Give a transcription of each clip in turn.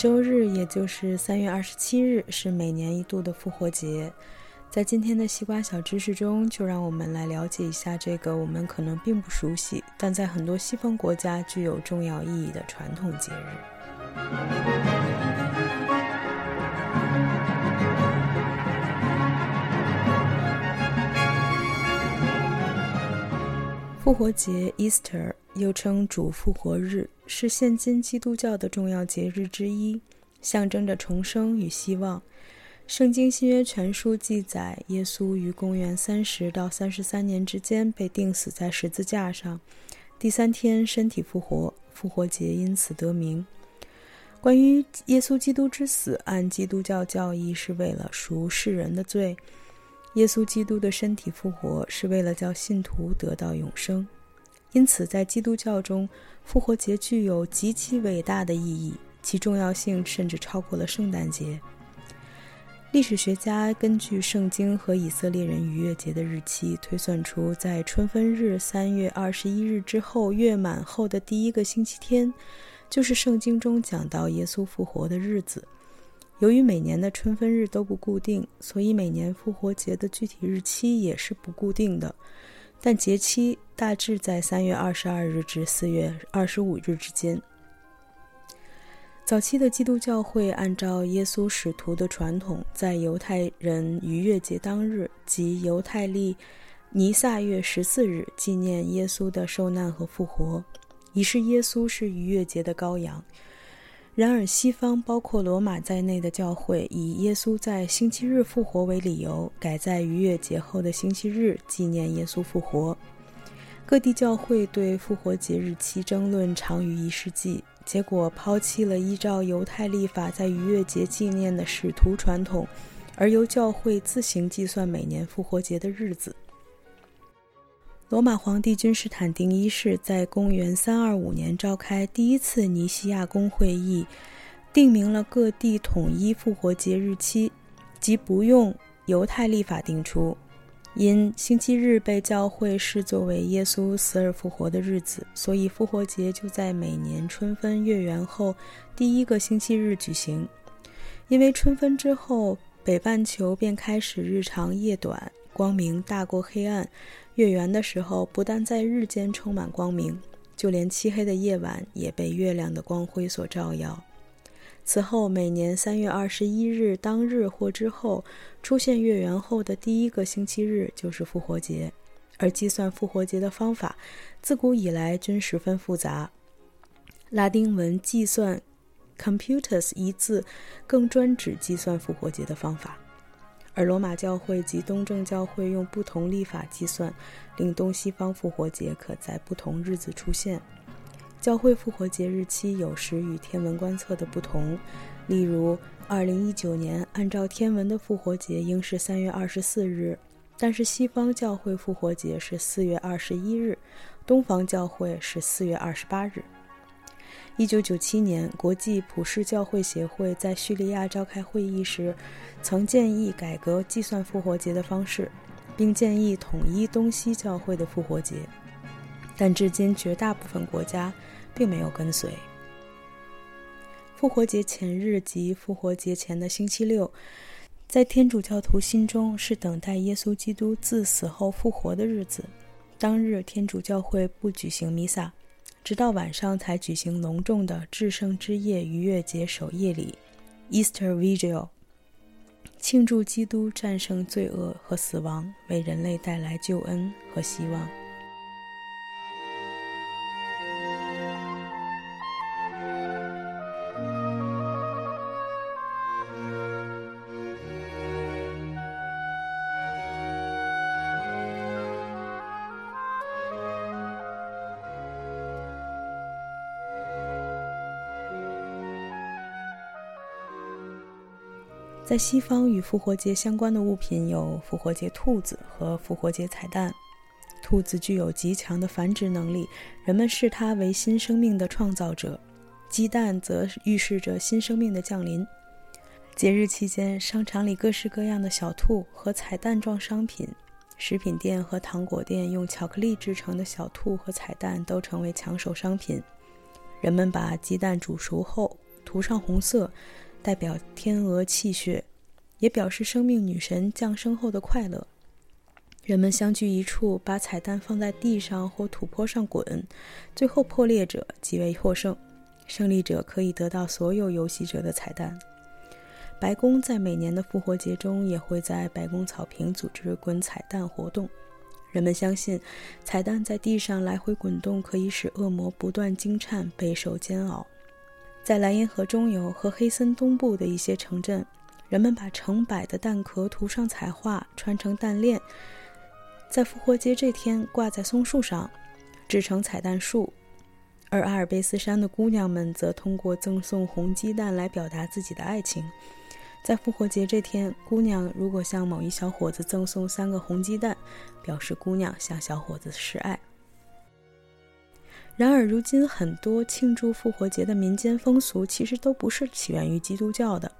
周日，也就是三月二十七日，是每年一度的复活节。在今天的西瓜小知识中，就让我们来了解一下这个我们可能并不熟悉，但在很多西方国家具有重要意义的传统节日。复活节 （Easter） 又称主复活日。是现今基督教的重要节日之一，象征着重生与希望。圣经新约全书记载，耶稣于公元三十到三十三年之间被钉死在十字架上，第三天身体复活，复活节因此得名。关于耶稣基督之死，按基督教教义是为了赎世人的罪；耶稣基督的身体复活是为了叫信徒得到永生。因此，在基督教中，复活节具有极其伟大的意义，其重要性甚至超过了圣诞节。历史学家根据圣经和以色列人逾越节的日期，推算出在春分日三月二十一日之后月满后的第一个星期天，就是圣经中讲到耶稣复活的日子。由于每年的春分日都不固定，所以每年复活节的具体日期也是不固定的。但节期大致在三月二十二日至四月二十五日之间。早期的基督教会按照耶稣使徒的传统，在犹太人逾越节当日即犹太历尼撒月十四日纪念耶稣的受难和复活，以示耶稣是逾越节的羔羊。然而，西方包括罗马在内的教会以耶稣在星期日复活为理由，改在逾越节后的星期日纪念耶稣复活。各地教会对复活节日期争论长于一世纪，结果抛弃了依照犹太历法在逾越节纪念的使徒传统，而由教会自行计算每年复活节的日子。罗马皇帝君士坦丁一世在公元325年召开第一次尼西亚公会议，定明了各地统一复活节日期，即不用犹太历法定出。因星期日被教会视作为耶稣死而复活的日子，所以复活节就在每年春分月圆后第一个星期日举行。因为春分之后，北半球便开始日长夜短，光明大过黑暗。月圆的时候，不但在日间充满光明，就连漆黑的夜晚也被月亮的光辉所照耀。此后，每年三月二十一日当日或之后出现月圆后的第一个星期日就是复活节。而计算复活节的方法，自古以来均十分复杂。拉丁文“计算 ”（computus） 一字，更专指计算复活节的方法。而罗马教会及东正教会用不同历法计算，令东西方复活节可在不同日子出现。教会复活节日期有时与天文观测的不同，例如2019年按照天文的复活节应是3月24日，但是西方教会复活节是4月21日，东方教会是4月28日。一九九七年，国际普世教会协会在叙利亚召开会议时，曾建议改革计算复活节的方式，并建议统一东西教会的复活节。但至今，绝大部分国家并没有跟随。复活节前日及复活节前的星期六，在天主教徒心中是等待耶稣基督自死后复活的日子。当日，天主教会不举行弥撒。直到晚上才举行隆重的至圣之夜逾越节守夜礼 （Easter Vigil），庆祝基督战胜罪恶和死亡，为人类带来救恩和希望。在西方与复活节相关的物品有复活节兔子和复活节彩蛋。兔子具有极强的繁殖能力，人们视它为新生命的创造者；鸡蛋则预示着新生命的降临。节日期间，商场里各式各样的小兔和彩蛋状商品，食品店和糖果店用巧克力制成的小兔和彩蛋都成为抢手商品。人们把鸡蛋煮熟后。涂上红色，代表天鹅气血，也表示生命女神降生后的快乐。人们相聚一处，把彩蛋放在地上或土坡上滚，最后破裂者即为获胜，胜利者可以得到所有游戏者的彩蛋。白宫在每年的复活节中也会在白宫草坪组织滚彩蛋活动。人们相信，彩蛋在地上来回滚动可以使恶魔不断惊颤、备受煎熬。在莱茵河中游和黑森东部的一些城镇，人们把成百的蛋壳涂上彩画，穿成蛋链，在复活节这天挂在松树上，制成彩蛋树。而阿尔卑斯山的姑娘们则通过赠送红鸡蛋来表达自己的爱情。在复活节这天，姑娘如果向某一小伙子赠送三个红鸡蛋，表示姑娘向小伙子示爱。然而，如今很多庆祝复活节的民间风俗其实都不是起源于基督教的。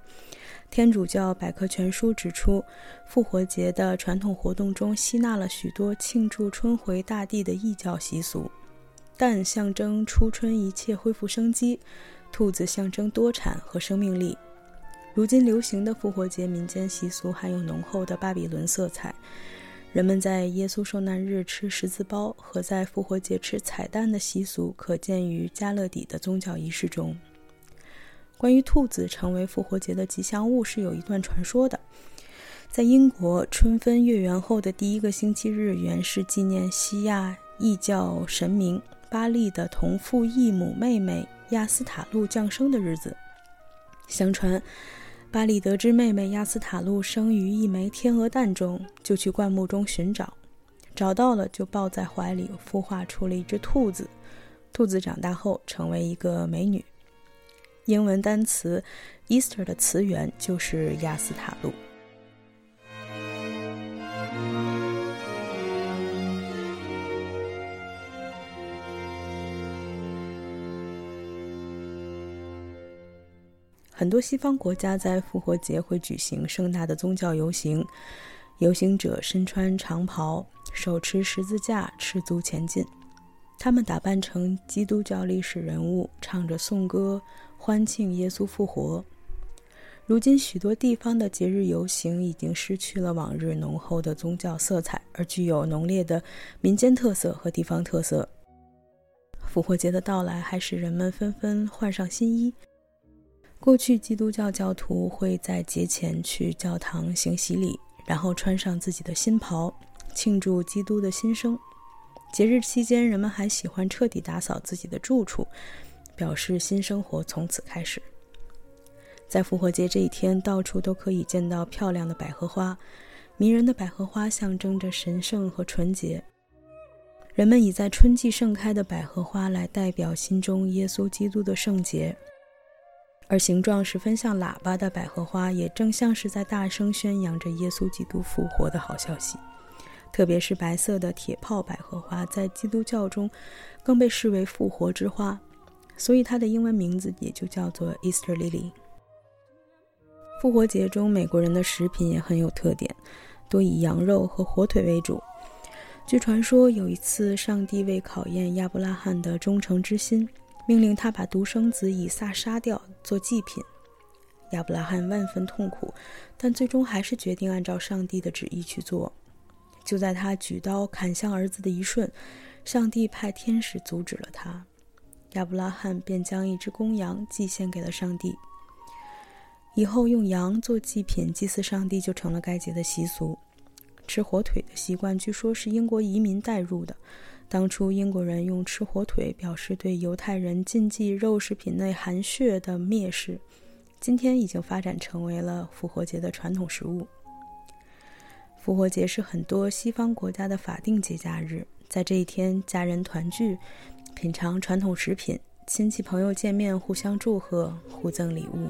天主教百科全书指出，复活节的传统活动中吸纳了许多庆祝春回大地的异教习俗。蛋象征初春一切恢复生机，兔子象征多产和生命力。如今流行的复活节民间习俗含有浓厚的巴比伦色彩。人们在耶稣受难日吃十字包和在复活节吃彩蛋的习俗，可见于加勒底的宗教仪式中。关于兔子成为复活节的吉祥物，是有一段传说的。在英国，春分月圆后的第一个星期日，原是纪念西亚异教神明巴利的同父异母妹妹亚斯塔路降生的日子。相传。巴里得知妹妹亚斯塔露生于一枚天鹅蛋中，就去灌木中寻找，找到了就抱在怀里，孵化出了一只兔子。兔子长大后成为一个美女。英文单词 Easter 的词源就是亚斯塔露。很多西方国家在复活节会举行盛大的宗教游行，游行者身穿长袍，手持十字架，赤足前进。他们打扮成基督教历史人物，唱着颂歌，欢庆耶稣复活。如今，许多地方的节日游行已经失去了往日浓厚的宗教色彩，而具有浓烈的民间特色和地方特色。复活节的到来还使人们纷纷换上新衣。过去，基督教教徒会在节前去教堂行洗礼，然后穿上自己的新袍，庆祝基督的新生。节日期间，人们还喜欢彻底打扫自己的住处，表示新生活从此开始。在复活节这一天，到处都可以见到漂亮的百合花，迷人的百合花象征着神圣和纯洁。人们以在春季盛开的百合花来代表心中耶稣基督的圣洁。而形状十分像喇叭的百合花，也正像是在大声宣扬着耶稣基督复活的好消息。特别是白色的铁炮百合花，在基督教中更被视为复活之花，所以它的英文名字也就叫做 Easter Lily。复活节中，美国人的食品也很有特点，多以羊肉和火腿为主。据传说，有一次，上帝为考验亚伯拉罕的忠诚之心。命令他把独生子以撒杀掉做祭品，亚伯拉罕万分痛苦，但最终还是决定按照上帝的旨意去做。就在他举刀砍向儿子的一瞬，上帝派天使阻止了他，亚伯拉罕便将一只公羊祭献给了上帝。以后用羊做祭品祭祀上帝就成了该节的习俗。吃火腿的习惯据说是英国移民带入的。当初英国人用吃火腿表示对犹太人禁忌肉食品内含血的蔑视，今天已经发展成为了复活节的传统食物。复活节是很多西方国家的法定节假日，在这一天，家人团聚，品尝传统食品，亲戚朋友见面，互相祝贺，互赠礼物。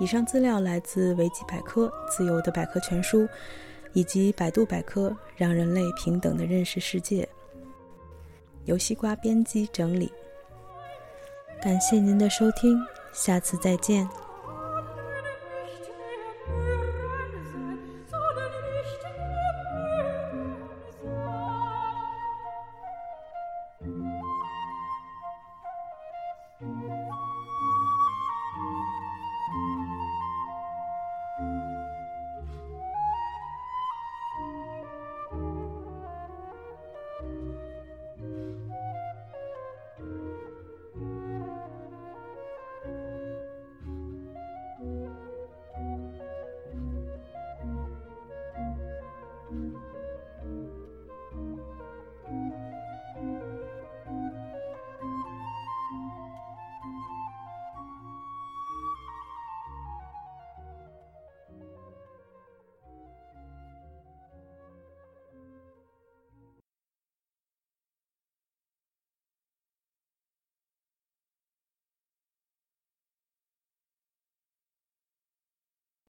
以上资料来自维基百科，自由的百科全书。以及百度百科，让人类平等的认识世界。由西瓜编辑整理。感谢您的收听，下次再见。